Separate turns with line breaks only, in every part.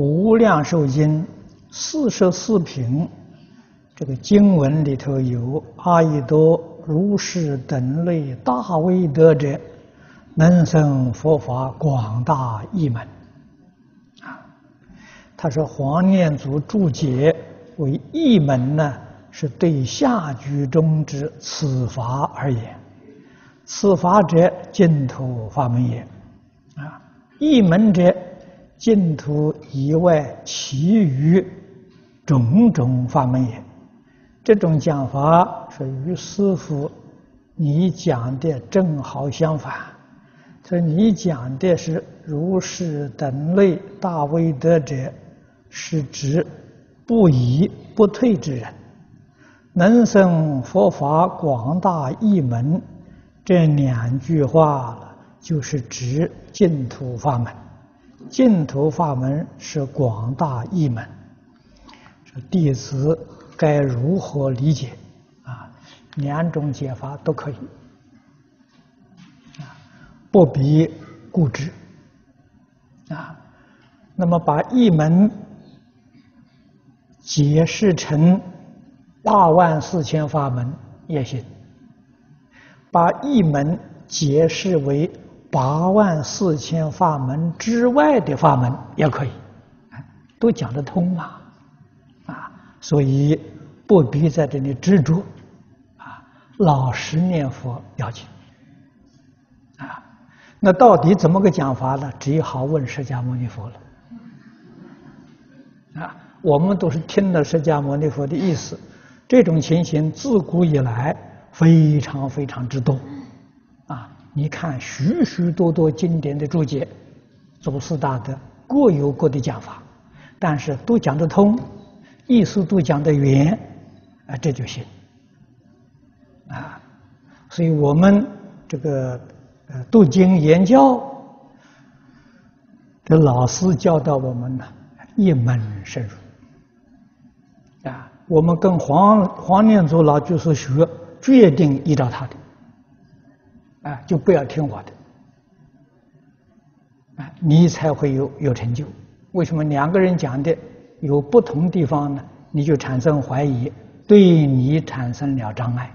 《无量寿经》四十四品，这个经文里头有阿逸多如是等类大威德者，能生佛法广大义门。啊，他说黄念祖注解为一门呢，是对下句中之此法而言，此法者净土法门也。啊，一门者。净土以外，其余种种法门也。这种讲法是与师父你讲的正好相反。所以你讲的是如是等类大威德者，是指不移不退之人，能生佛法广大义门。这两句话就是指净土法门。净土法门是广大一门，弟子该如何理解？啊，两种解法都可以，啊，不必固执，啊，那么把一门解释成八万四千法门也行，把一门解释为。八万四千法门之外的法门也可以，都讲得通嘛，啊，所以不必在这里执着，啊，老实念佛要紧，啊，那到底怎么个讲法呢？只好问释迦牟尼佛了，啊，我们都是听了释迦牟尼佛的意思，这种情形自古以来非常非常之多。你看，许许多多经典的注解，祖师大德各有各的讲法，但是都讲得通，意思都讲得圆，啊，这就行。啊，所以我们这个呃读经研教，这老师教导我们呢，一门深入。啊，我们跟黄黄念祖老居士学，决定依照他的。啊，就不要听我的，啊，你才会有有成就。为什么两个人讲的有不同地方呢？你就产生怀疑，对你产生了障碍，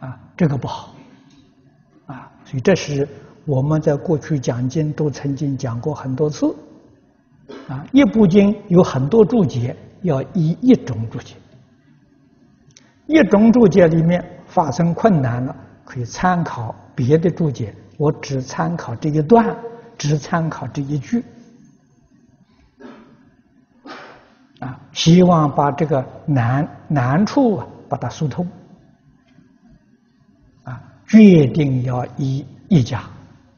啊，这个不好，啊，所以这是我们在过去讲经都曾经讲过很多次，啊，一部经有很多注解，要以一种注解，一种注解里面发生困难了。可以参考别的注解，我只参考这一段，只参考这一句，啊，希望把这个难难处啊，把它疏通，啊，决定要一一家，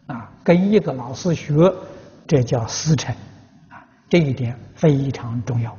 啊，跟一个老师学，这叫师承，啊，这一点非常重要。